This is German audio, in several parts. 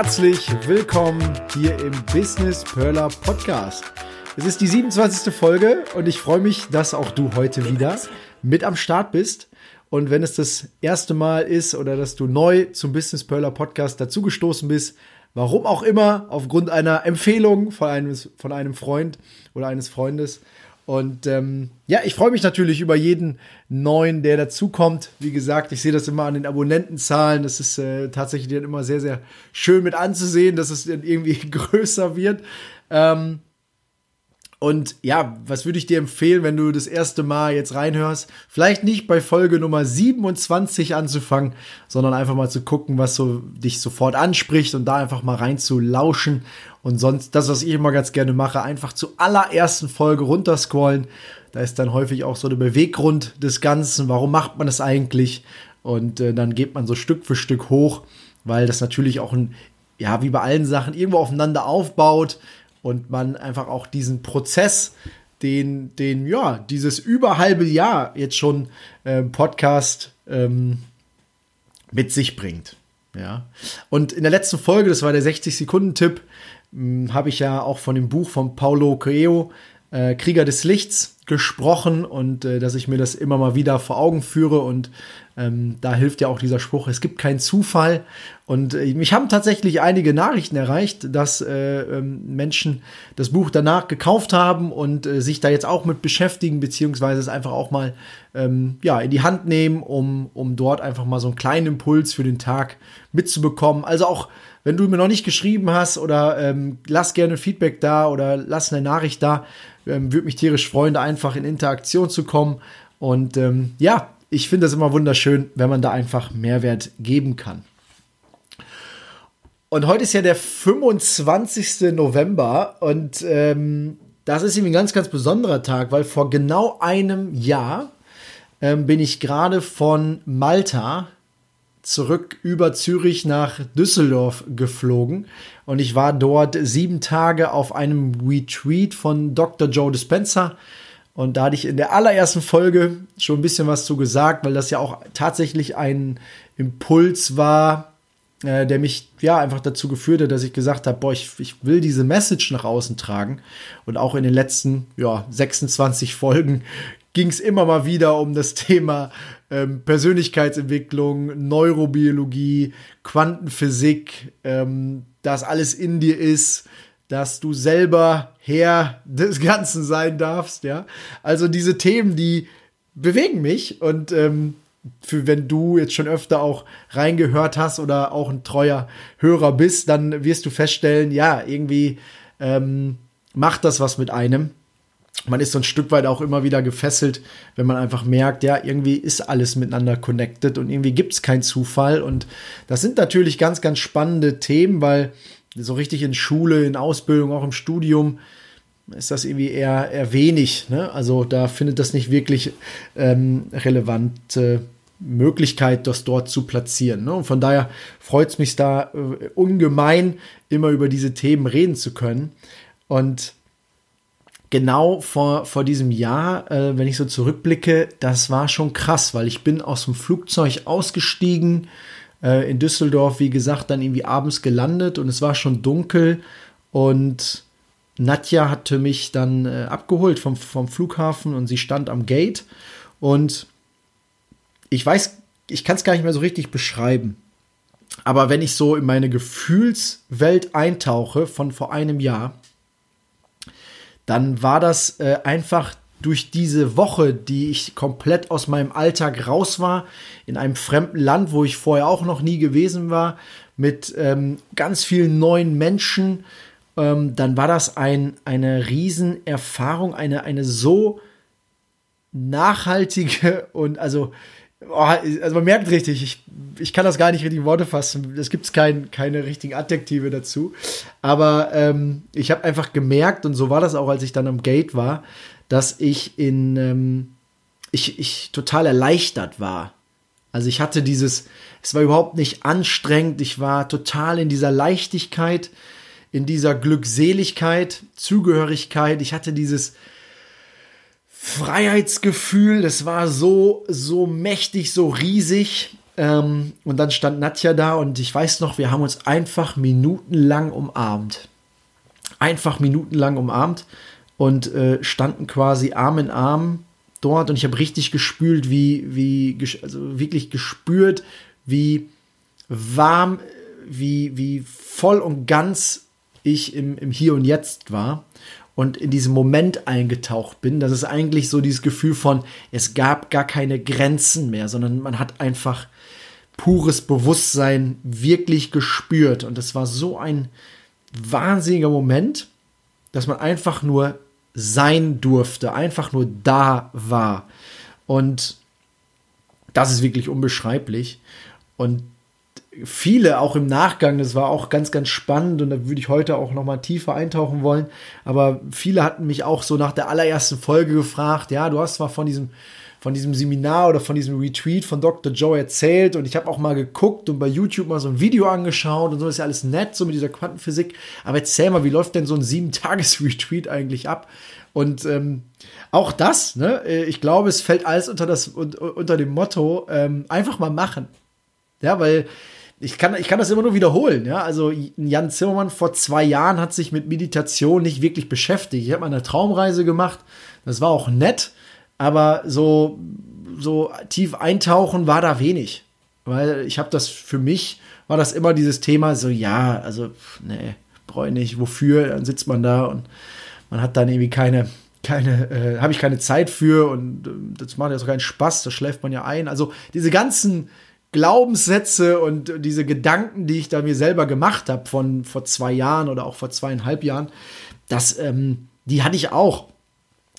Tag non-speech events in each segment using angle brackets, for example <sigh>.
Herzlich willkommen hier im Business Perler Podcast. Es ist die 27. Folge und ich freue mich, dass auch du heute wieder mit am Start bist. Und wenn es das erste Mal ist oder dass du neu zum Business Perler Podcast dazugestoßen bist, warum auch immer, aufgrund einer Empfehlung von einem, von einem Freund oder eines Freundes, und ähm, ja, ich freue mich natürlich über jeden neuen, der dazukommt. Wie gesagt, ich sehe das immer an den Abonnentenzahlen. Das ist äh, tatsächlich dann immer sehr, sehr schön mit anzusehen, dass es dann irgendwie <laughs> größer wird. Ähm, und ja, was würde ich dir empfehlen, wenn du das erste Mal jetzt reinhörst? Vielleicht nicht bei Folge Nummer 27 anzufangen, sondern einfach mal zu gucken, was so dich sofort anspricht und da einfach mal rein zu lauschen. Und sonst, das, was ich immer ganz gerne mache, einfach zur allerersten Folge runterscrollen. Da ist dann häufig auch so der Beweggrund des Ganzen. Warum macht man das eigentlich? Und äh, dann geht man so Stück für Stück hoch, weil das natürlich auch ein, ja, wie bei allen Sachen irgendwo aufeinander aufbaut und man einfach auch diesen Prozess, den, den, ja, dieses über halbe Jahr jetzt schon äh, Podcast ähm, mit sich bringt. Ja. Und in der letzten Folge, das war der 60-Sekunden-Tipp, hm, habe ich ja auch von dem Buch von Paulo Coelho, äh, Krieger des Lichts, gesprochen und äh, dass ich mir das immer mal wieder vor Augen führe und ähm, da hilft ja auch dieser Spruch, es gibt keinen Zufall. Und äh, mich haben tatsächlich einige Nachrichten erreicht, dass äh, ähm, Menschen das Buch danach gekauft haben und äh, sich da jetzt auch mit beschäftigen, beziehungsweise es einfach auch mal ähm, ja, in die Hand nehmen, um, um dort einfach mal so einen kleinen Impuls für den Tag mitzubekommen. Also auch wenn du mir noch nicht geschrieben hast oder ähm, lass gerne Feedback da oder lass eine Nachricht da, ähm, würde mich tierisch freuen, da einfach in Interaktion zu kommen. Und ähm, ja, ich finde es immer wunderschön, wenn man da einfach Mehrwert geben kann. Und heute ist ja der 25. November und ähm, das ist irgendwie ein ganz, ganz besonderer Tag, weil vor genau einem Jahr ähm, bin ich gerade von Malta zurück über Zürich nach Düsseldorf geflogen und ich war dort sieben Tage auf einem Retreat von Dr. Joe Dispenza. Und da hatte ich in der allerersten Folge schon ein bisschen was zu gesagt, weil das ja auch tatsächlich ein Impuls war, äh, der mich ja einfach dazu geführt hat, dass ich gesagt habe, boah, ich, ich will diese Message nach außen tragen. Und auch in den letzten ja, 26 Folgen <laughs> ging es immer mal wieder um das Thema ähm, Persönlichkeitsentwicklung, Neurobiologie, Quantenphysik, ähm, dass alles in dir ist, dass du selber Herr <laughs> des Ganzen sein darfst, ja. Also diese Themen, die bewegen mich und ähm, für wenn du jetzt schon öfter auch reingehört hast oder auch ein treuer Hörer bist, dann wirst du feststellen, ja, irgendwie ähm, macht das was mit einem. Man ist so ein Stück weit auch immer wieder gefesselt, wenn man einfach merkt, ja, irgendwie ist alles miteinander connected und irgendwie gibt es keinen Zufall. Und das sind natürlich ganz, ganz spannende Themen, weil so richtig in Schule, in Ausbildung, auch im Studium, ist das irgendwie eher, eher wenig. Ne? Also da findet das nicht wirklich ähm, relevante Möglichkeit, das dort zu platzieren. Ne? Und von daher freut es mich da äh, ungemein, immer über diese Themen reden zu können. Und genau vor, vor diesem Jahr, äh, wenn ich so zurückblicke, das war schon krass, weil ich bin aus dem Flugzeug ausgestiegen, äh, in Düsseldorf, wie gesagt, dann irgendwie abends gelandet und es war schon dunkel und Nadja hatte mich dann äh, abgeholt vom, vom Flughafen und sie stand am Gate und ich weiß, ich kann es gar nicht mehr so richtig beschreiben. Aber wenn ich so in meine Gefühlswelt eintauche von vor einem Jahr, dann war das äh, einfach durch diese Woche, die ich komplett aus meinem Alltag raus war, in einem fremden Land, wo ich vorher auch noch nie gewesen war, mit ähm, ganz vielen neuen Menschen, ähm, dann war das ein, eine Riesenerfahrung, eine, eine so nachhaltige und also Oh, also man merkt richtig, ich, ich kann das gar nicht richtig in Worte fassen. Es gibt kein, keine richtigen Adjektive dazu. Aber ähm, ich habe einfach gemerkt, und so war das auch, als ich dann am Gate war, dass ich in ähm, ich, ich total erleichtert war. Also ich hatte dieses, es war überhaupt nicht anstrengend, ich war total in dieser Leichtigkeit, in dieser Glückseligkeit, Zugehörigkeit. Ich hatte dieses, Freiheitsgefühl, das war so, so mächtig, so riesig. Ähm, und dann stand Nadja da und ich weiß noch, wir haben uns einfach minutenlang umarmt. Einfach minutenlang umarmt und äh, standen quasi Arm in Arm dort und ich habe richtig gespült, wie, wie, also wirklich gespürt, wie warm, wie, wie voll und ganz ich im, im Hier und Jetzt war und in diesem Moment eingetaucht bin. Das ist eigentlich so dieses Gefühl von, es gab gar keine Grenzen mehr, sondern man hat einfach pures Bewusstsein wirklich gespürt. Und das war so ein wahnsinniger Moment, dass man einfach nur sein durfte, einfach nur da war. Und das ist wirklich unbeschreiblich. Und viele auch im Nachgang, das war auch ganz, ganz spannend und da würde ich heute auch noch mal tiefer eintauchen wollen. Aber viele hatten mich auch so nach der allerersten Folge gefragt, ja, du hast zwar von diesem, von diesem Seminar oder von diesem Retreat von Dr. Joe erzählt und ich habe auch mal geguckt und bei YouTube mal so ein Video angeschaut und so ist ja alles nett, so mit dieser Quantenphysik. Aber erzähl mal, wie läuft denn so ein sieben-Tages-Retreat eigentlich ab? Und ähm, auch das, ne, äh, ich glaube, es fällt alles unter, das, unter dem Motto, ähm, einfach mal machen. Ja, weil ich kann, ich kann das immer nur wiederholen. Ja? Also Jan Zimmermann vor zwei Jahren hat sich mit Meditation nicht wirklich beschäftigt. Ich habe mal eine Traumreise gemacht. Das war auch nett, aber so, so tief eintauchen war da wenig. Weil ich habe das für mich, war das immer dieses Thema, so ja, also, nee, brauche ich nicht, wofür? Dann sitzt man da und man hat dann irgendwie keine, keine, äh, habe ich keine Zeit für und äh, das macht ja so keinen Spaß, da schläft man ja ein. Also diese ganzen Glaubenssätze und diese Gedanken, die ich da mir selber gemacht habe von vor zwei Jahren oder auch vor zweieinhalb Jahren, das, ähm, die hatte ich auch.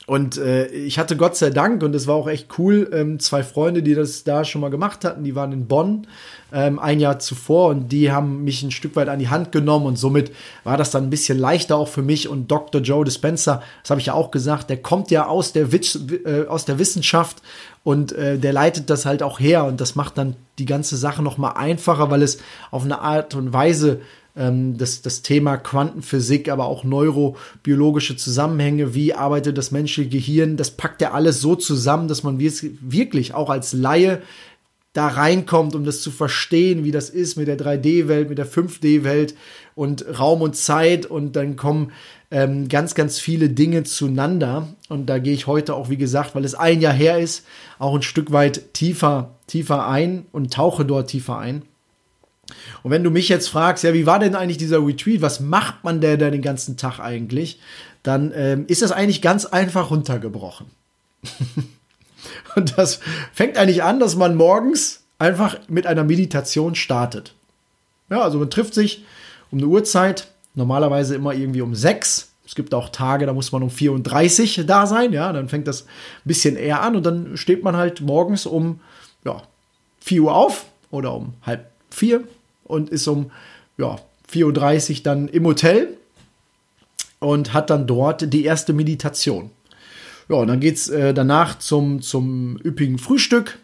Und äh, ich hatte Gott sei Dank, und es war auch echt cool, ähm, zwei Freunde, die das da schon mal gemacht hatten, die waren in Bonn ähm, ein Jahr zuvor und die haben mich ein Stück weit an die Hand genommen und somit war das dann ein bisschen leichter auch für mich. Und Dr. Joe Dispenza, das habe ich ja auch gesagt, der kommt ja aus der, Witz, äh, aus der Wissenschaft und äh, der leitet das halt auch her und das macht dann die ganze Sache noch mal einfacher, weil es auf eine Art und Weise ähm, das, das Thema Quantenphysik, aber auch neurobiologische Zusammenhänge, wie arbeitet das menschliche Gehirn, das packt er alles so zusammen, dass man wirklich auch als Laie da reinkommt, um das zu verstehen, wie das ist mit der 3D-Welt, mit der 5D-Welt und Raum und Zeit und dann kommen ähm, ganz, ganz viele Dinge zueinander und da gehe ich heute auch, wie gesagt, weil es ein Jahr her ist, auch ein Stück weit tiefer, tiefer ein und tauche dort tiefer ein. Und wenn du mich jetzt fragst, ja, wie war denn eigentlich dieser Retreat? Was macht man denn da den ganzen Tag eigentlich? Dann ähm, ist das eigentlich ganz einfach runtergebrochen. <laughs> Und das fängt eigentlich an, dass man morgens einfach mit einer Meditation startet. Ja, also man trifft sich um eine Uhrzeit, normalerweise immer irgendwie um sechs. Es gibt auch Tage, da muss man um 34 da sein, ja, dann fängt das ein bisschen eher an und dann steht man halt morgens um ja, 4 Uhr auf oder um halb vier und ist um ja, 4.30 Uhr dann im Hotel und hat dann dort die erste Meditation. Ja, und dann geht es äh, danach zum, zum üppigen Frühstück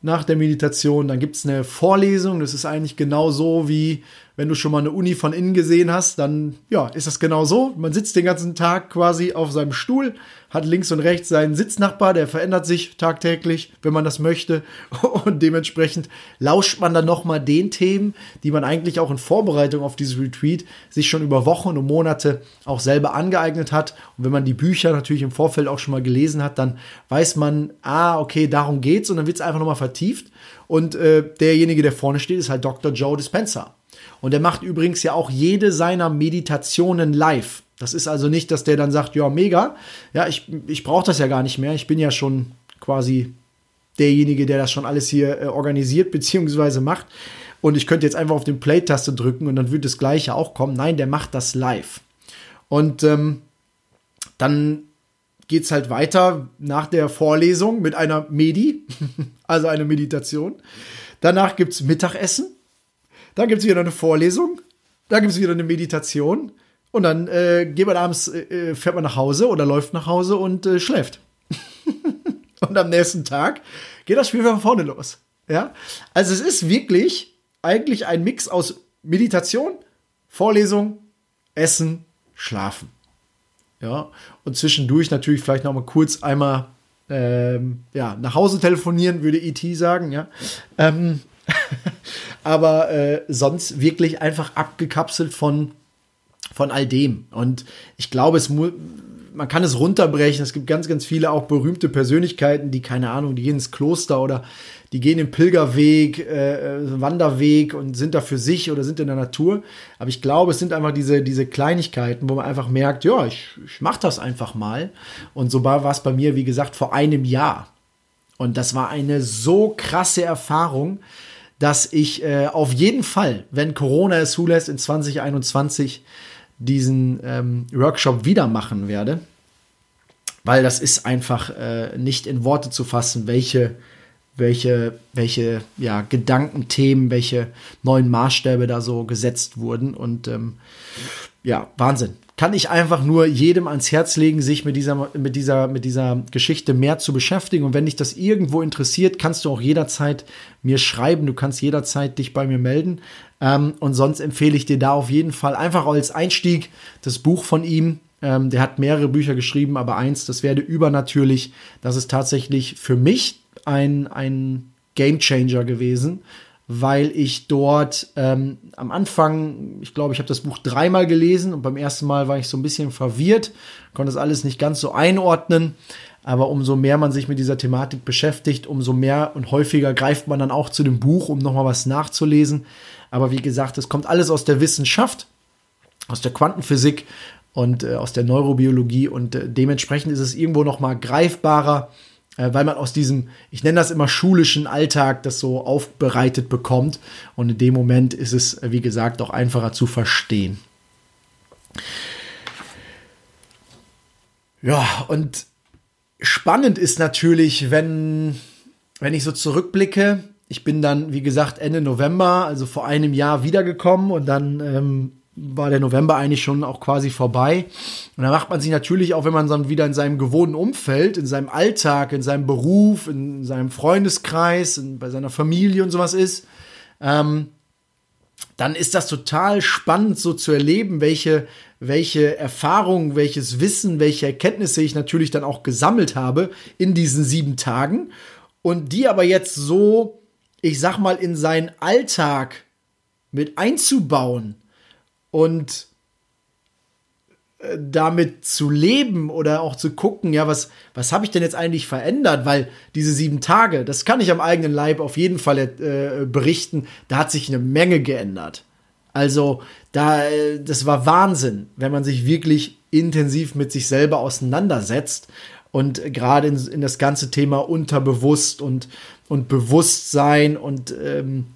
nach der Meditation. Dann gibt es eine Vorlesung. Das ist eigentlich genau so wie wenn du schon mal eine Uni von innen gesehen hast, dann ja, ist das genau so. Man sitzt den ganzen Tag quasi auf seinem Stuhl, hat links und rechts seinen Sitznachbar, der verändert sich tagtäglich, wenn man das möchte. <laughs> Und dementsprechend lauscht man dann nochmal den Themen, die man eigentlich auch in Vorbereitung auf dieses Retreat sich schon über Wochen und Monate auch selber angeeignet hat. Und wenn man die Bücher natürlich im Vorfeld auch schon mal gelesen hat, dann weiß man, ah, okay, darum geht's und dann wird es einfach nochmal vertieft. Und äh, derjenige, der vorne steht, ist halt Dr. Joe Dispenza. Und er macht übrigens ja auch jede seiner Meditationen live. Das ist also nicht, dass der dann sagt, ja, mega, ja, ich, ich brauche das ja gar nicht mehr. Ich bin ja schon quasi derjenige, der das schon alles hier äh, organisiert bzw. macht. Und ich könnte jetzt einfach auf den Play-Taste drücken und dann würde das gleiche auch kommen. Nein, der macht das live. Und ähm, dann geht's halt weiter nach der Vorlesung mit einer Medi, <laughs> also eine Meditation. Danach gibt's Mittagessen. Dann gibt's wieder eine Vorlesung. Dann gibt's wieder eine Meditation. Und dann äh, geht man abends, äh, fährt man nach Hause oder läuft nach Hause und äh, schläft. <laughs> und am nächsten Tag geht das Spiel von vorne los. Ja, also es ist wirklich eigentlich ein Mix aus Meditation, Vorlesung, Essen, Schlafen. Ja, und zwischendurch natürlich vielleicht noch mal kurz einmal ähm, ja, nach Hause telefonieren, würde ET sagen, ja. Ähm, <laughs> aber äh, sonst wirklich einfach abgekapselt von, von all dem. Und ich glaube, es muss man kann es runterbrechen. Es gibt ganz, ganz viele auch berühmte Persönlichkeiten, die, keine Ahnung, die gehen ins Kloster oder die gehen den Pilgerweg, äh, äh, Wanderweg und sind da für sich oder sind in der Natur. Aber ich glaube, es sind einfach diese, diese Kleinigkeiten, wo man einfach merkt, ja, ich, ich mache das einfach mal. Und so war es bei mir, wie gesagt, vor einem Jahr. Und das war eine so krasse Erfahrung, dass ich äh, auf jeden Fall, wenn Corona es zulässt, in 2021 diesen ähm, Workshop wieder machen werde. Weil das ist einfach äh, nicht in Worte zu fassen, welche welche, welche ja, Gedankenthemen, welche neuen Maßstäbe da so gesetzt wurden. Und ähm, ja, Wahnsinn. Kann ich einfach nur jedem ans Herz legen, sich mit dieser, mit dieser, mit dieser Geschichte mehr zu beschäftigen. Und wenn dich das irgendwo interessiert, kannst du auch jederzeit mir schreiben. Du kannst jederzeit dich bei mir melden. Ähm, und sonst empfehle ich dir da auf jeden Fall einfach als Einstieg das Buch von ihm. Ähm, der hat mehrere Bücher geschrieben, aber eins, das werde übernatürlich. Das ist tatsächlich für mich ein, ein Game Changer gewesen, weil ich dort ähm, am Anfang, ich glaube, ich habe das Buch dreimal gelesen und beim ersten Mal war ich so ein bisschen verwirrt, konnte das alles nicht ganz so einordnen. Aber umso mehr man sich mit dieser Thematik beschäftigt, umso mehr und häufiger greift man dann auch zu dem Buch, um nochmal was nachzulesen. Aber wie gesagt, es kommt alles aus der Wissenschaft, aus der Quantenphysik und äh, aus der Neurobiologie und äh, dementsprechend ist es irgendwo nochmal greifbarer äh, weil man aus diesem, ich nenne das immer schulischen Alltag, das so aufbereitet bekommt. Und in dem Moment ist es, äh, wie gesagt, auch einfacher zu verstehen. Ja, und spannend ist natürlich, wenn, wenn ich so zurückblicke, ich bin dann, wie gesagt, Ende November, also vor einem Jahr wiedergekommen und dann ähm, war der November eigentlich schon auch quasi vorbei. Und da macht man sich natürlich auch, wenn man dann wieder in seinem gewohnten Umfeld, in seinem Alltag, in seinem Beruf, in seinem Freundeskreis, in, bei seiner Familie und sowas ist, ähm, dann ist das total spannend so zu erleben, welche, welche Erfahrungen, welches Wissen, welche Erkenntnisse ich natürlich dann auch gesammelt habe in diesen sieben Tagen und die aber jetzt so, ich sag mal, in seinen Alltag mit einzubauen und äh, damit zu leben oder auch zu gucken, ja, was, was habe ich denn jetzt eigentlich verändert? Weil diese sieben Tage, das kann ich am eigenen Leib auf jeden Fall äh, berichten, da hat sich eine Menge geändert. Also, da, äh, das war Wahnsinn, wenn man sich wirklich intensiv mit sich selber auseinandersetzt und gerade in, in das ganze Thema Unterbewusst und, und Bewusstsein und ähm,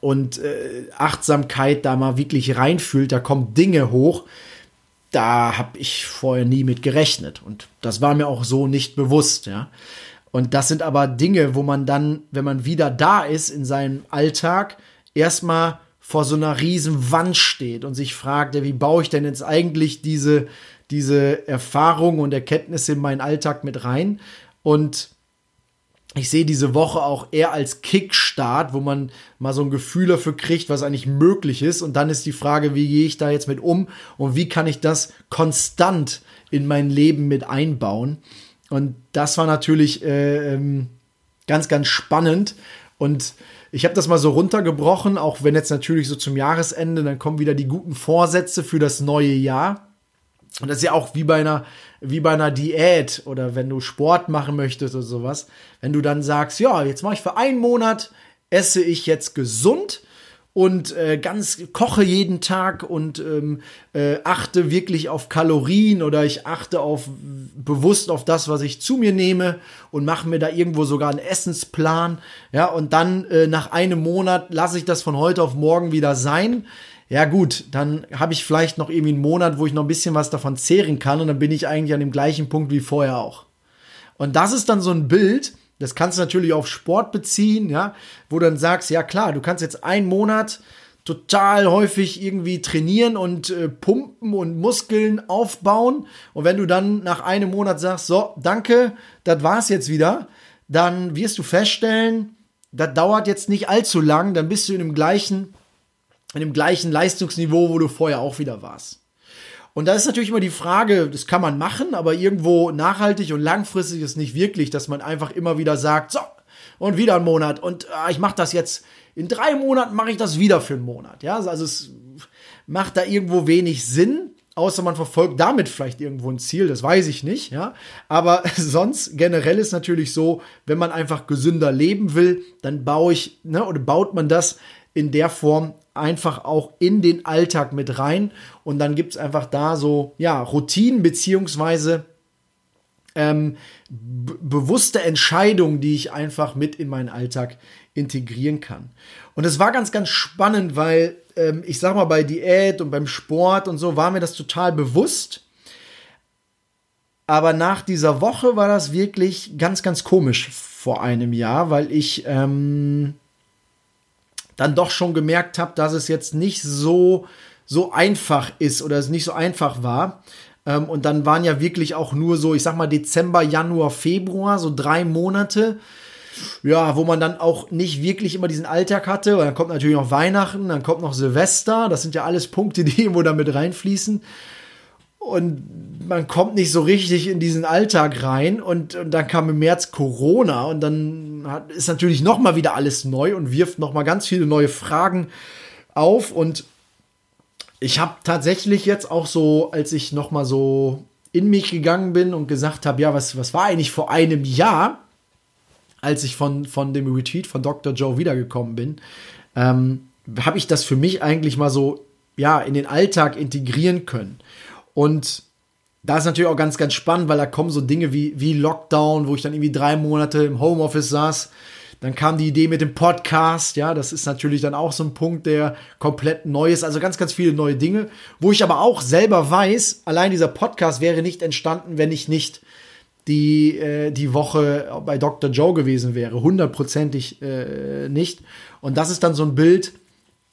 und äh, Achtsamkeit da mal wirklich reinfühlt, da kommen Dinge hoch, da habe ich vorher nie mit gerechnet und das war mir auch so nicht bewusst, ja. Und das sind aber Dinge, wo man dann, wenn man wieder da ist in seinem Alltag, erstmal vor so einer riesen Wand steht und sich fragt, ja, wie baue ich denn jetzt eigentlich diese, diese Erfahrungen und Erkenntnisse in meinen Alltag mit rein? Und ich sehe diese Woche auch eher als Kickstart, wo man mal so ein Gefühl dafür kriegt, was eigentlich möglich ist. Und dann ist die Frage, wie gehe ich da jetzt mit um und wie kann ich das konstant in mein Leben mit einbauen. Und das war natürlich äh, ähm, ganz, ganz spannend. Und ich habe das mal so runtergebrochen, auch wenn jetzt natürlich so zum Jahresende, dann kommen wieder die guten Vorsätze für das neue Jahr. Und das ist ja auch wie bei einer, wie bei einer Diät oder wenn du Sport machen möchtest oder sowas. Wenn du dann sagst, ja, jetzt mache ich für einen Monat, esse ich jetzt gesund und äh, ganz koche jeden Tag und ähm, äh, achte wirklich auf Kalorien oder ich achte auf bewusst auf das, was ich zu mir nehme und mache mir da irgendwo sogar einen Essensplan. Ja, und dann äh, nach einem Monat lasse ich das von heute auf morgen wieder sein ja gut, dann habe ich vielleicht noch irgendwie einen Monat, wo ich noch ein bisschen was davon zehren kann und dann bin ich eigentlich an dem gleichen Punkt wie vorher auch. Und das ist dann so ein Bild, das kannst du natürlich auf Sport beziehen, ja, wo du dann sagst, ja klar, du kannst jetzt einen Monat total häufig irgendwie trainieren und äh, pumpen und Muskeln aufbauen. Und wenn du dann nach einem Monat sagst, so, danke, das war's jetzt wieder, dann wirst du feststellen, das dauert jetzt nicht allzu lang, dann bist du in dem gleichen, in dem gleichen Leistungsniveau, wo du vorher auch wieder warst. Und da ist natürlich immer die Frage, das kann man machen, aber irgendwo nachhaltig und langfristig ist nicht wirklich, dass man einfach immer wieder sagt, so, und wieder ein Monat und äh, ich mache das jetzt in drei Monaten mache ich das wieder für einen Monat. Ja, also es macht da irgendwo wenig Sinn, außer man verfolgt damit vielleicht irgendwo ein Ziel, das weiß ich nicht, ja. Aber <laughs> sonst generell ist natürlich so, wenn man einfach gesünder leben will, dann baue ich, ne, oder baut man das in der Form einfach auch in den Alltag mit rein und dann gibt es einfach da so, ja, Routinen beziehungsweise ähm, bewusste Entscheidungen, die ich einfach mit in meinen Alltag integrieren kann. Und es war ganz, ganz spannend, weil ähm, ich sag mal, bei Diät und beim Sport und so war mir das total bewusst. Aber nach dieser Woche war das wirklich ganz, ganz komisch vor einem Jahr, weil ich ähm, dann doch schon gemerkt habe, dass es jetzt nicht so, so einfach ist oder es nicht so einfach war. Ähm, und dann waren ja wirklich auch nur so, ich sag mal, Dezember, Januar, Februar, so drei Monate, ja, wo man dann auch nicht wirklich immer diesen Alltag hatte. Und dann kommt natürlich noch Weihnachten, dann kommt noch Silvester. Das sind ja alles Punkte, <laughs> die irgendwo damit reinfließen. Und man kommt nicht so richtig in diesen Alltag rein. Und, und dann kam im März Corona und dann hat, ist natürlich noch mal wieder alles neu und wirft noch mal ganz viele neue Fragen auf. Und ich habe tatsächlich jetzt auch so, als ich noch mal so in mich gegangen bin und gesagt habe, ja, was, was war eigentlich vor einem Jahr? als ich von, von dem Retreat von Dr. Joe wiedergekommen bin, ähm, habe ich das für mich eigentlich mal so ja, in den Alltag integrieren können. Und da ist natürlich auch ganz, ganz spannend, weil da kommen so Dinge wie, wie Lockdown, wo ich dann irgendwie drei Monate im Homeoffice saß. Dann kam die Idee mit dem Podcast, ja, das ist natürlich dann auch so ein Punkt, der komplett neu ist. Also ganz, ganz viele neue Dinge, wo ich aber auch selber weiß, allein dieser Podcast wäre nicht entstanden, wenn ich nicht die äh, die Woche bei Dr. Joe gewesen wäre. Hundertprozentig äh, nicht. Und das ist dann so ein Bild,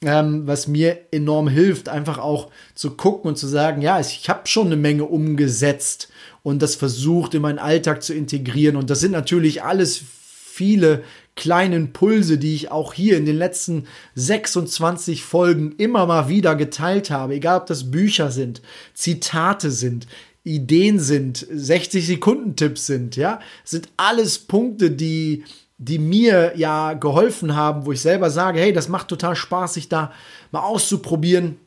ähm, was mir enorm hilft, einfach auch zu gucken und zu sagen, ja, ich habe schon eine Menge umgesetzt und das versucht in meinen Alltag zu integrieren. Und das sind natürlich alles viele kleine Impulse, die ich auch hier in den letzten 26 Folgen immer mal wieder geteilt habe, egal ob das Bücher sind, Zitate sind, Ideen sind, 60 Sekunden Tipps sind, ja, sind alles Punkte, die die mir ja geholfen haben, wo ich selber sage, hey, das macht total Spaß, sich da mal auszuprobieren,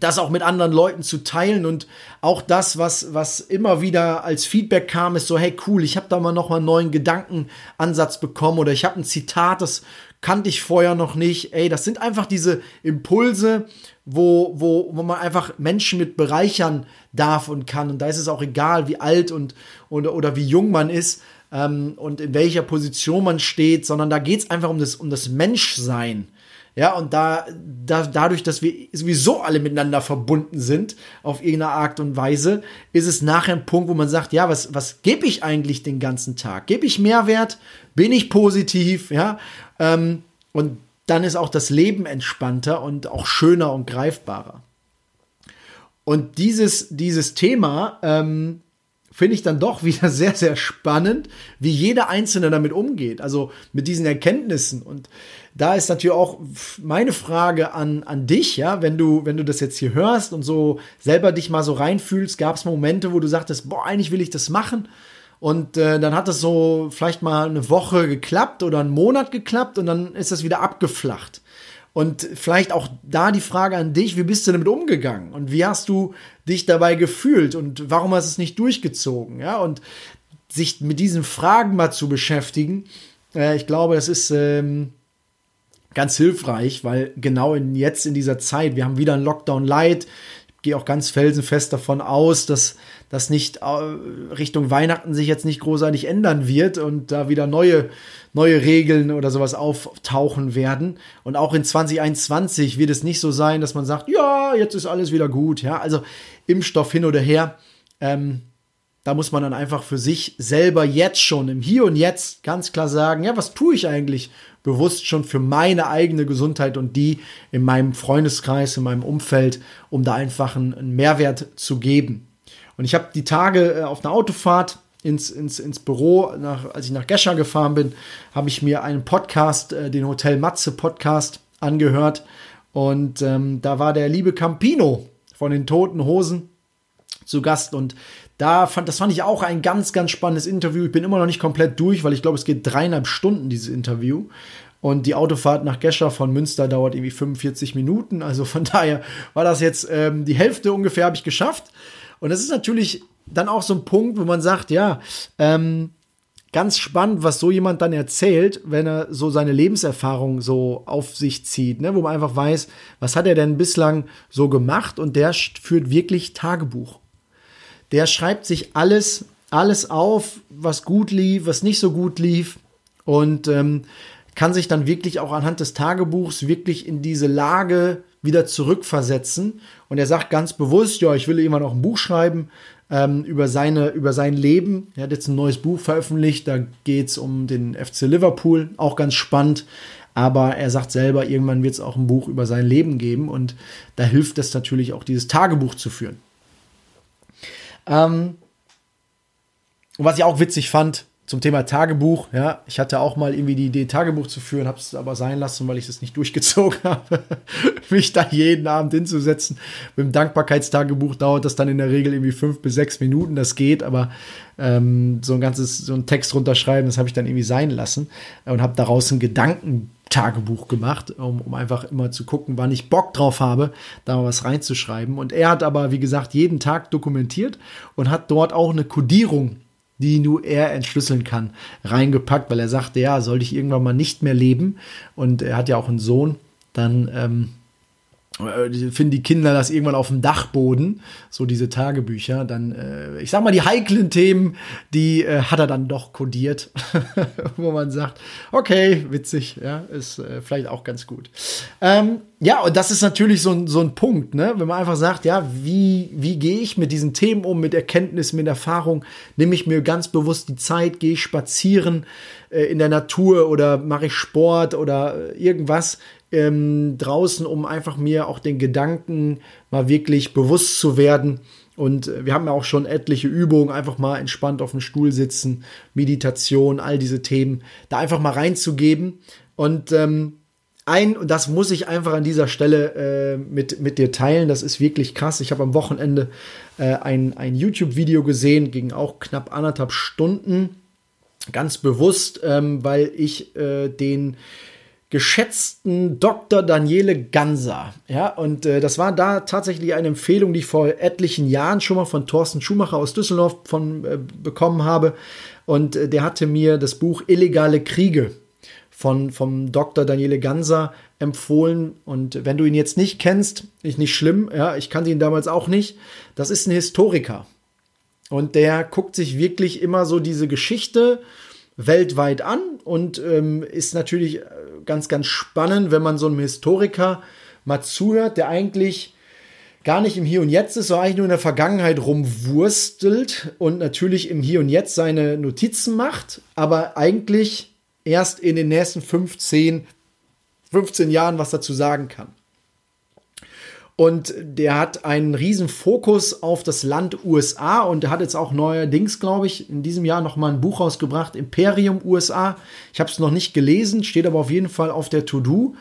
das auch mit anderen Leuten zu teilen. Und auch das, was, was immer wieder als Feedback kam, ist so, hey, cool, ich habe da mal noch mal einen neuen Gedankenansatz bekommen oder ich habe ein Zitat, das kannte ich vorher noch nicht. Ey, das sind einfach diese Impulse, wo, wo, wo man einfach Menschen mit bereichern darf und kann. Und da ist es auch egal, wie alt und oder, oder wie jung man ist ähm, und in welcher Position man steht, sondern da geht es einfach um das, um das Menschsein. Ja, und da, da, dadurch, dass wir sowieso alle miteinander verbunden sind, auf irgendeine Art und Weise, ist es nachher ein Punkt, wo man sagt, ja, was, was gebe ich eigentlich den ganzen Tag? Gebe ich Mehrwert? Bin ich positiv? Ja, ähm, und dann ist auch das Leben entspannter und auch schöner und greifbarer. Und dieses, dieses Thema ähm, finde ich dann doch <laughs> wieder sehr, sehr spannend, wie jeder Einzelne damit umgeht. Also mit diesen Erkenntnissen. Und da ist natürlich auch meine Frage an, an dich, ja, wenn du, wenn du das jetzt hier hörst und so selber dich mal so reinfühlst, gab es Momente, wo du sagtest, boah, eigentlich will ich das machen. Und äh, dann hat das so vielleicht mal eine Woche geklappt oder einen Monat geklappt und dann ist das wieder abgeflacht. Und vielleicht auch da die Frage an dich, wie bist du damit umgegangen? Und wie hast du dich dabei gefühlt? Und warum hast du es nicht durchgezogen? Ja, und sich mit diesen Fragen mal zu beschäftigen, äh, ich glaube, das ist ähm, ganz hilfreich, weil genau in, jetzt in dieser Zeit, wir haben wieder ein Lockdown Light, gehe auch ganz felsenfest davon aus, dass das nicht äh, Richtung Weihnachten sich jetzt nicht großartig ändern wird und da wieder neue, neue Regeln oder sowas auftauchen werden. Und auch in 2021 wird es nicht so sein, dass man sagt, ja, jetzt ist alles wieder gut. Ja, also Impfstoff hin oder her. Ähm, da muss man dann einfach für sich selber jetzt schon im Hier und Jetzt ganz klar sagen, ja, was tue ich eigentlich bewusst schon für meine eigene Gesundheit und die in meinem Freundeskreis, in meinem Umfeld, um da einfach einen, Mehrwert zu geben. Und ich habe die Tage äh, auf einer Autofahrt ins, ins, ins Büro, nach, als ich nach Gescher gefahren bin, habe ich mir einen Podcast, äh, den Hotel Matze Podcast, angehört. Und ähm, da war der liebe Campino von den Toten Hosen zu Gast. Und da fand, das fand ich auch ein ganz, ganz spannendes Interview. Ich bin immer noch nicht komplett durch, weil ich glaube, es geht dreieinhalb Stunden, dieses Interview. Und die Autofahrt nach Gescher von Münster dauert irgendwie 45 Minuten. Also von <laughs> daher war das jetzt ähm, die Hälfte ungefähr, habe ich geschafft. Und das ist natürlich dann auch so ein Punkt, wo man sagt, ja, ähm, ganz spannend, was so jemand dann erzählt, wenn er so seine Lebenserfahrung so auf sich zieht, ne? wo man einfach weiß, was hat er denn bislang so gemacht und der führt wirklich Tagebuch der schreibt sich alles, alles auf, was gut lief, was nicht so gut lief und ähm, kann sich dann wirklich auch anhand des Tagebuchs wirklich in diese Lage wieder zurückversetzen. Und er sagt ganz bewusst, ja, ich will immer noch ein Buch schreiben ähm, über, seine, über sein Leben. Er hat jetzt ein neues Buch veröffentlicht, da geht es um den FC Liverpool, auch ganz spannend. Aber er sagt selber, irgendwann wird es auch ein Buch über sein Leben geben und da hilft es natürlich auch, dieses Tagebuch zu führen. Ähm, und was ich auch witzig fand zum Thema Tagebuch, ja, ich hatte auch mal irgendwie die Idee, Tagebuch zu führen, habe es aber sein lassen, weil ich es nicht <laughs> durchgezogen habe, mich da jeden Abend hinzusetzen. Mit dem Dankbarkeitstagebuch dauert das dann in der Regel irgendwie fünf bis sechs Minuten, das geht, aber ähm, so ein ganzes, so ein Text runterschreiben, das habe ich dann irgendwie sein lassen und habe daraus einen Gedanken Tagebuch gemacht, um, um einfach immer zu gucken, wann ich Bock drauf habe, da was reinzuschreiben. Und er hat aber, wie gesagt, jeden Tag dokumentiert und hat dort auch eine Kodierung, die nur er entschlüsseln kann, reingepackt, weil er sagte, ja, sollte ich irgendwann mal nicht mehr leben. Und er hat ja auch einen Sohn, dann ähm, äh, finden die Kinder das irgendwann auf dem Dachboden, so diese Tagebücher, dann, äh, ich sag mal, die heiklen Themen, die äh, hat er dann doch kodiert, <laughs> wo man sagt, okay, witzig, ja, ist äh, vielleicht auch ganz gut. Ähm, ja, und das ist natürlich so ein, so ein Punkt, ne? wenn man einfach sagt, ja, wie, wie gehe ich mit diesen Themen um, mit Erkenntnis, mit Erfahrung, nehme ich mir ganz bewusst die Zeit, gehe ich spazieren äh, in der Natur oder mache ich Sport oder äh, irgendwas, ähm, draußen, um einfach mir auch den Gedanken mal wirklich bewusst zu werden. Und äh, wir haben ja auch schon etliche Übungen, einfach mal entspannt auf dem Stuhl sitzen, Meditation, all diese Themen, da einfach mal reinzugeben. Und ähm, ein, und das muss ich einfach an dieser Stelle äh, mit, mit dir teilen, das ist wirklich krass. Ich habe am Wochenende äh, ein, ein YouTube-Video gesehen, ging auch knapp anderthalb Stunden, ganz bewusst, ähm, weil ich äh, den geschätzten Dr. Daniele Ganser. Ja, und äh, das war da tatsächlich eine Empfehlung, die ich vor etlichen Jahren schon mal von Thorsten Schumacher aus Düsseldorf von, äh, bekommen habe. Und äh, der hatte mir das Buch Illegale Kriege von, vom Dr. Daniele Ganser empfohlen. Und wenn du ihn jetzt nicht kennst, ist nicht schlimm. Ja, ich kannte ihn damals auch nicht. Das ist ein Historiker. Und der guckt sich wirklich immer so diese Geschichte weltweit an und ähm, ist natürlich äh, ganz, ganz spannend, wenn man so einem Historiker mal zuhört, der eigentlich gar nicht im Hier und Jetzt ist, sondern eigentlich nur in der Vergangenheit rumwurstelt und natürlich im Hier und Jetzt seine Notizen macht, aber eigentlich erst in den nächsten 15, 15 Jahren was dazu sagen kann. Und der hat einen riesen Fokus auf das Land USA und der hat jetzt auch neuerdings, glaube ich, in diesem Jahr noch mal ein Buch rausgebracht, Imperium USA. Ich habe es noch nicht gelesen, steht aber auf jeden Fall auf der To-Do.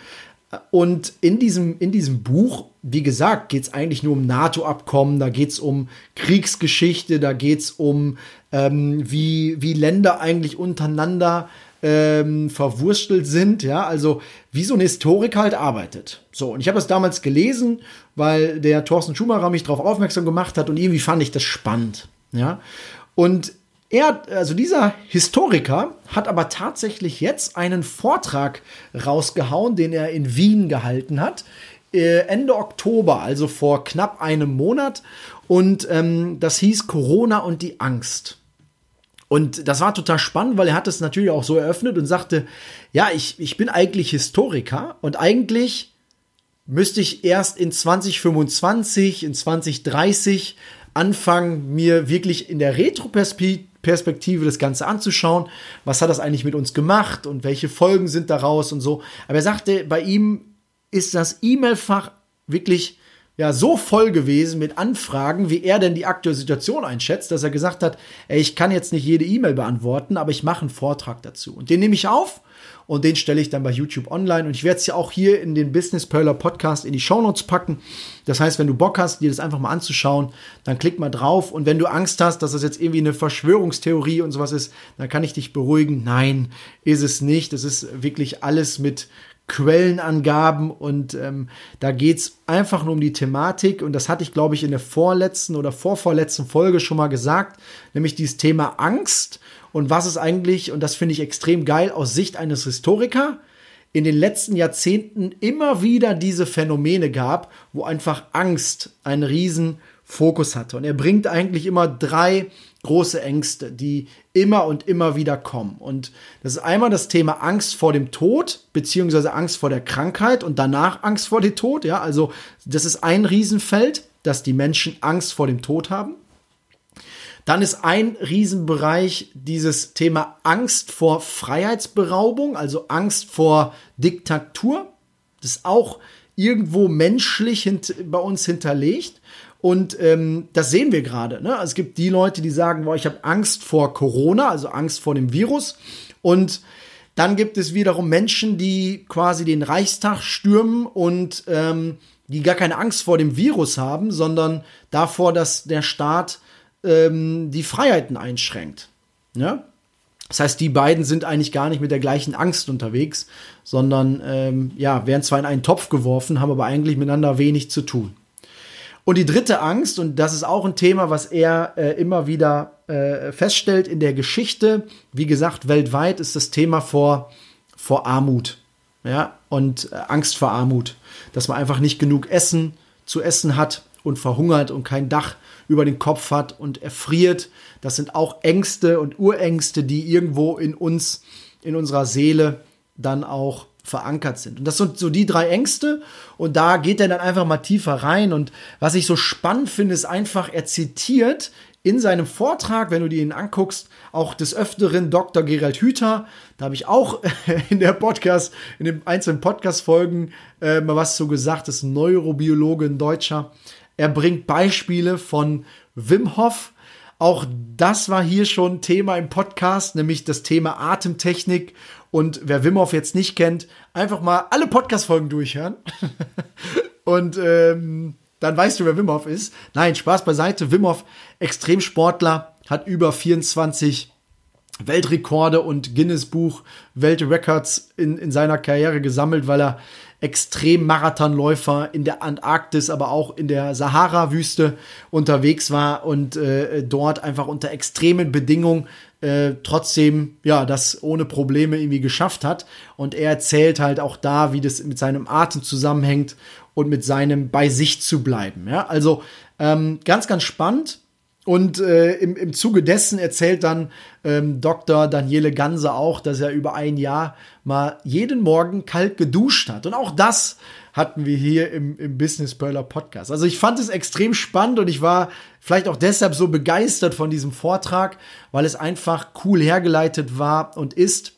Und in diesem, in diesem Buch, wie gesagt, geht es eigentlich nur um NATO-Abkommen, da geht es um Kriegsgeschichte, da geht es um, ähm, wie, wie Länder eigentlich untereinander ähm, verwurstelt sind, ja, also wie so ein Historiker halt arbeitet. So, und ich habe das damals gelesen, weil der Thorsten Schumacher mich darauf aufmerksam gemacht hat und irgendwie fand ich das spannend, ja. Und er, also dieser Historiker, hat aber tatsächlich jetzt einen Vortrag rausgehauen, den er in Wien gehalten hat, äh, Ende Oktober, also vor knapp einem Monat. Und ähm, das hieß Corona und die Angst. Und das war total spannend, weil er hat es natürlich auch so eröffnet und sagte, ja, ich, ich bin eigentlich Historiker und eigentlich müsste ich erst in 2025, in 2030 anfangen, mir wirklich in der Retroperspektive das Ganze anzuschauen. Was hat das eigentlich mit uns gemacht und welche Folgen sind daraus und so. Aber er sagte, bei ihm ist das E-Mail-Fach wirklich ja so voll gewesen mit Anfragen, wie er denn die aktuelle Situation einschätzt, dass er gesagt hat, ey, ich kann jetzt nicht jede E-Mail beantworten, aber ich mache einen Vortrag dazu. Und den nehme ich auf und den stelle ich dann bei YouTube online und ich werde es ja auch hier in den Business Perler Podcast in die Show Notes packen. Das heißt, wenn du Bock hast, dir das einfach mal anzuschauen, dann klick mal drauf und wenn du Angst hast, dass das jetzt irgendwie eine Verschwörungstheorie und sowas ist, dann kann ich dich beruhigen. Nein, ist es nicht. Es ist wirklich alles mit Quellenangaben und ähm, da geht's einfach nur um die Thematik und das hatte ich, glaube ich, in der vorletzten oder vorvorletzten Folge schon mal gesagt, nämlich dieses Thema Angst und was es eigentlich, und das finde ich extrem geil, aus Sicht eines Historiker, in den letzten Jahrzehnten immer wieder diese Phänomene gab, wo einfach Angst einen riesen Fokus hatte. Und er bringt eigentlich immer drei große Ängste, die immer und immer wieder kommen. Und das ist einmal das Thema Angst vor dem Tod, beziehungsweise Angst vor der Krankheit und danach Angst vor dem Tod. Ja, also das ist ein Riesenfeld, dass die Menschen Angst vor dem Tod haben. Dann ist ein Riesenbereich dieses Thema Angst vor Freiheitsberaubung, also Angst vor Diktatur. Das ist auch irgendwo menschlich bei uns hinterlegt. Und ähm, das sehen wir gerade. Ne? Es gibt die Leute, die sagen, boah, ich habe Angst vor Corona, also Angst vor dem Virus. Und dann gibt es wiederum Menschen, die quasi den Reichstag stürmen und ähm, die gar keine Angst vor dem Virus haben, sondern davor, dass der Staat ähm, die Freiheiten einschränkt. Ja? Das heißt, die beiden sind eigentlich gar nicht mit der gleichen Angst unterwegs, sondern ähm, ja, werden zwar in einen Topf geworfen, haben aber eigentlich miteinander wenig zu tun. Und die dritte Angst, und das ist auch ein Thema, was er äh, immer wieder äh, feststellt in der Geschichte, wie gesagt, weltweit ist das Thema vor, vor Armut. Ja, und äh, Angst vor Armut. Dass man einfach nicht genug Essen zu essen hat und verhungert und kein Dach über den Kopf hat und erfriert. Das sind auch Ängste und Urängste, die irgendwo in uns, in unserer Seele dann auch verankert sind. Und das sind so die drei Ängste. Und da geht er dann einfach mal tiefer rein. Und was ich so spannend finde, ist einfach, er zitiert in seinem Vortrag, wenn du dir ihn anguckst, auch des Öfteren Dr. Gerald Hüther. Da habe ich auch <laughs> in der Podcast, in den einzelnen Podcast-Folgen äh, mal was zu gesagt. Das ist Neurobiologe, ein Deutscher. Er bringt Beispiele von Wim Hof. Auch das war hier schon Thema im Podcast, nämlich das Thema Atemtechnik und wer Wim Hof jetzt nicht kennt, einfach mal alle Podcast-Folgen durchhören. <laughs> und ähm, dann weißt du, wer Wim Hof ist. Nein, Spaß beiseite. Wim Hof, Extremsportler, hat über 24 Weltrekorde und Guinness-Buch Weltrecords in, in seiner Karriere gesammelt, weil er Extrem-Marathonläufer in der Antarktis, aber auch in der Sahara-Wüste unterwegs war und äh, dort einfach unter extremen Bedingungen äh, trotzdem ja das ohne Probleme irgendwie geschafft hat. Und er erzählt halt auch da, wie das mit seinem Atem zusammenhängt und mit seinem bei sich zu bleiben. Ja, also ähm, ganz, ganz spannend. Und äh, im, im Zuge dessen erzählt dann ähm, Dr. Daniele Ganse auch, dass er über ein Jahr mal jeden Morgen kalt geduscht hat. Und auch das hatten wir hier im, im Business Perler Podcast. Also ich fand es extrem spannend und ich war vielleicht auch deshalb so begeistert von diesem Vortrag, weil es einfach cool hergeleitet war und ist.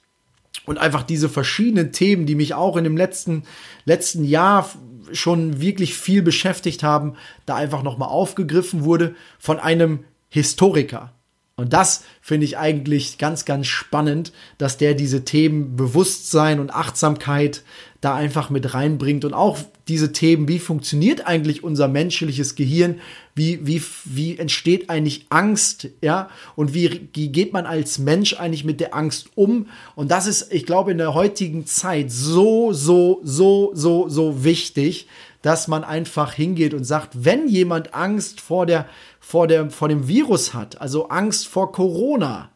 Und einfach diese verschiedenen Themen, die mich auch in dem letzten, letzten Jahr schon wirklich viel beschäftigt haben, da einfach nochmal aufgegriffen wurde von einem Historiker. Und das finde ich eigentlich ganz, ganz spannend, dass der diese Themen Bewusstsein und Achtsamkeit da einfach mit reinbringt. Und auch diese Themen, wie funktioniert eigentlich unser menschliches Gehirn, wie, wie, wie entsteht eigentlich Angst, ja, und wie, wie geht man als Mensch eigentlich mit der Angst um? Und das ist, ich glaube, in der heutigen Zeit so, so, so, so, so wichtig, dass man einfach hingeht und sagt, wenn jemand Angst vor der, vor der, vor dem Virus hat, also Angst vor Corona,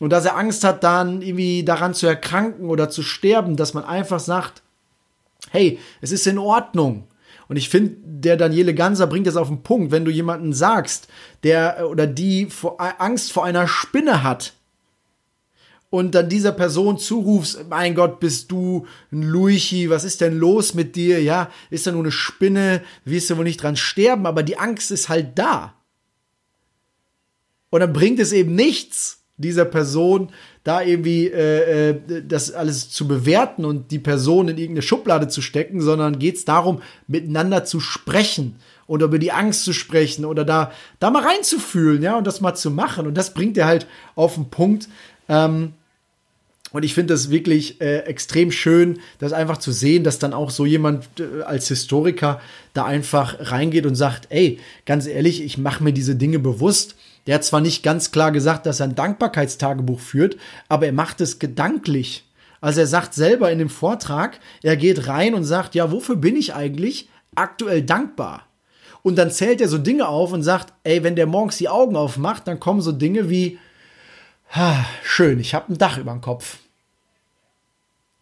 und dass er Angst hat, dann irgendwie daran zu erkranken oder zu sterben, dass man einfach sagt, hey, es ist in Ordnung. Und ich finde, der Daniele Ganser bringt das auf den Punkt, wenn du jemanden sagst, der oder die vor, Angst vor einer Spinne hat, und dann dieser Person zurufst, mein Gott, bist du ein Luichi, was ist denn los mit dir? Ja, ist da nur eine Spinne, wirst du wohl nicht dran sterben, aber die Angst ist halt da. Und dann bringt es eben nichts, dieser Person da irgendwie äh, äh, das alles zu bewerten und die Person in irgendeine Schublade zu stecken, sondern geht es darum, miteinander zu sprechen und über die Angst zu sprechen oder da, da mal reinzufühlen, ja, und das mal zu machen. Und das bringt er halt auf den Punkt. Ähm, und ich finde das wirklich äh, extrem schön, das einfach zu sehen, dass dann auch so jemand äh, als Historiker da einfach reingeht und sagt, ey, ganz ehrlich, ich mache mir diese Dinge bewusst. Der hat zwar nicht ganz klar gesagt, dass er ein Dankbarkeitstagebuch führt, aber er macht es gedanklich. Also er sagt selber in dem Vortrag, er geht rein und sagt, ja, wofür bin ich eigentlich aktuell dankbar? Und dann zählt er so Dinge auf und sagt, ey, wenn der morgens die Augen aufmacht, dann kommen so Dinge wie, schön, ich habe ein Dach über dem Kopf.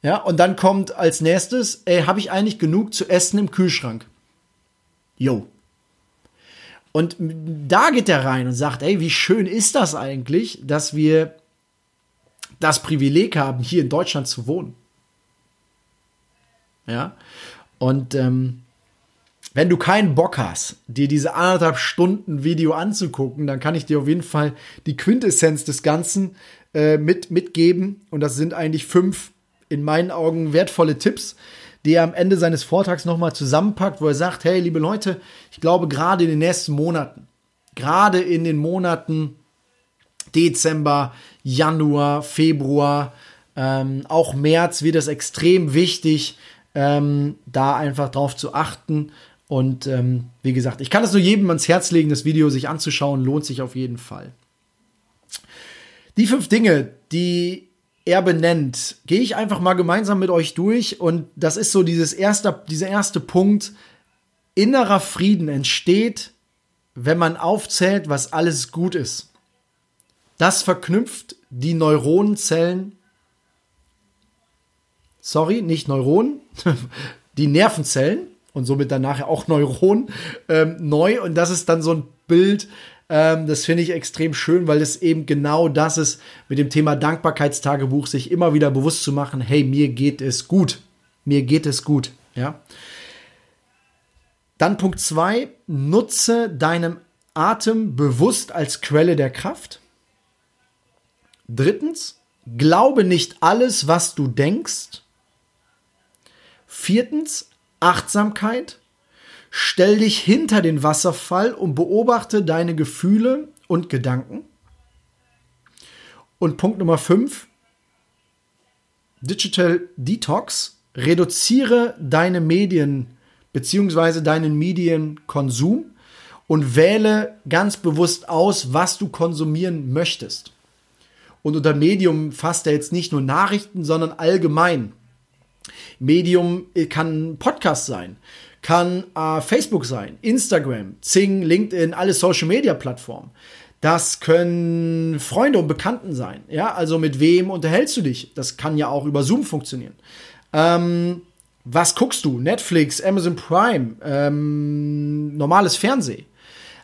Ja, und dann kommt als nächstes, ey, habe ich eigentlich genug zu essen im Kühlschrank? Jo. Und da geht er rein und sagt, ey, wie schön ist das eigentlich, dass wir das Privileg haben, hier in Deutschland zu wohnen. Ja. Und ähm, wenn du keinen Bock hast, dir diese anderthalb Stunden Video anzugucken, dann kann ich dir auf jeden Fall die Quintessenz des Ganzen äh, mit, mitgeben. Und das sind eigentlich fünf, in meinen Augen, wertvolle Tipps, die er am Ende seines Vortrags nochmal zusammenpackt, wo er sagt, hey, liebe Leute, ich glaube gerade in den nächsten Monaten, gerade in den Monaten Dezember, Januar, Februar, ähm, auch März wird es extrem wichtig, ähm, da einfach drauf zu achten und ähm, wie gesagt, ich kann es nur jedem ans Herz legen, das Video sich anzuschauen, lohnt sich auf jeden Fall. Die fünf Dinge, die er benennt, gehe ich einfach mal gemeinsam mit euch durch und das ist so dieses erste, dieser erste Punkt. Innerer Frieden entsteht, wenn man aufzählt, was alles gut ist. Das verknüpft die Neuronenzellen. Sorry, nicht Neuronen, <laughs> die Nervenzellen und somit dann nachher auch Neuronen ähm, neu. Und das ist dann so ein Bild, ähm, das finde ich extrem schön, weil es eben genau das ist, mit dem Thema Dankbarkeitstagebuch, sich immer wieder bewusst zu machen, hey, mir geht es gut. Mir geht es gut. Ja. Dann Punkt zwei: nutze deinen Atem bewusst als Quelle der Kraft. Drittens, glaube nicht alles, was du denkst. Viertens, Achtsamkeit. Stell dich hinter den Wasserfall und beobachte deine Gefühle und Gedanken. Und Punkt Nummer 5, Digital Detox. Reduziere deine Medien bzw. deinen Medienkonsum und wähle ganz bewusst aus, was du konsumieren möchtest. Und unter Medium fasst er jetzt nicht nur Nachrichten, sondern allgemein. Medium kann Podcast sein, kann äh, Facebook sein, Instagram, Zing, LinkedIn, alle Social Media Plattformen. Das können Freunde und Bekannten sein. Ja, also mit wem unterhältst du dich? Das kann ja auch über Zoom funktionieren. Ähm, was guckst du? Netflix, Amazon Prime, ähm, normales Fernsehen.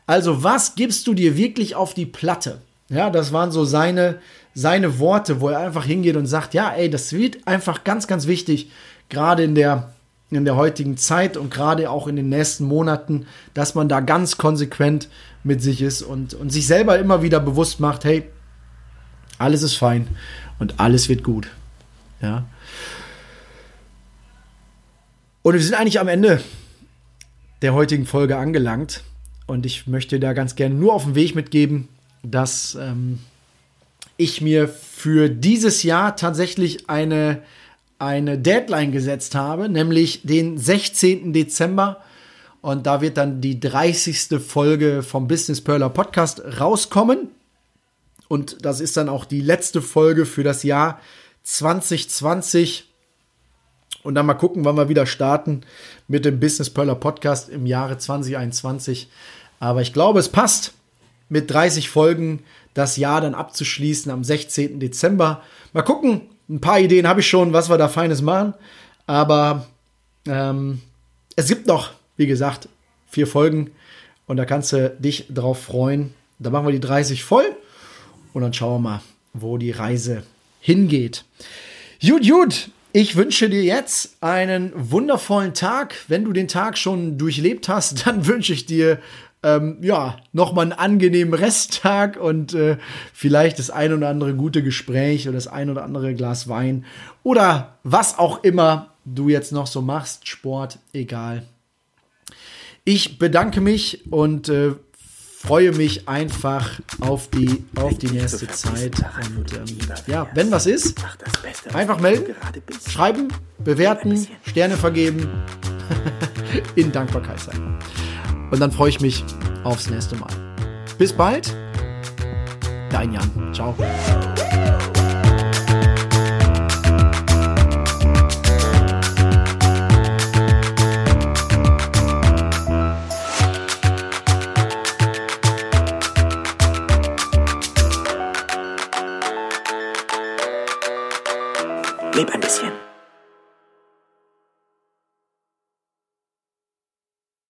Also was gibst du dir wirklich auf die Platte? Ja, das waren so seine, seine Worte, wo er einfach hingeht und sagt, ja, ey, das wird einfach ganz, ganz wichtig, gerade in der, in der heutigen Zeit und gerade auch in den nächsten Monaten, dass man da ganz konsequent mit sich ist und, und sich selber immer wieder bewusst macht, hey, alles ist fein und alles wird gut. Ja. Und wir sind eigentlich am Ende der heutigen Folge angelangt. Und ich möchte da ganz gerne nur auf den Weg mitgeben, dass ähm, ich mir für dieses Jahr tatsächlich eine eine Deadline gesetzt habe, nämlich den 16. Dezember. Und da wird dann die 30. Folge vom Business Perler Podcast rauskommen. Und das ist dann auch die letzte Folge für das Jahr 2020. Und dann mal gucken, wann wir wieder starten mit dem Business Perler Podcast im Jahre 2021. Aber ich glaube, es passt mit 30 Folgen das Jahr dann abzuschließen am 16. Dezember. Mal gucken, ein paar Ideen habe ich schon, was wir da Feines machen. Aber Ähm, es gibt noch, wie gesagt, vier Folgen und da kannst du dich drauf freuen. Da machen wir die 30 voll und dann schauen wir mal, wo die Reise hingeht. Gut, gut. Ich wünsche dir jetzt einen wundervollen Tag. Wenn du den Tag schon durchlebt hast, <laughs> dann wünsche ich dir ähm, ja nochmal einen angenehmen Resttag und äh, vielleicht das ein oder andere gute Gespräch oder das ein oder andere Glas Wein oder was auch immer du jetzt noch so machst, Sport, egal. Ich bedanke mich und äh, freue mich einfach auf die, auf die nächste Zeit. Und ähm, ja, wenn was ist, einfach melden, schreiben, bewerten, Sterne vergeben, <laughs> in Dankbarkeit sein. Und dann freue ich mich aufs nächste Mal. Bis bald, dein Jan. Ciao. Leb ein bisschen.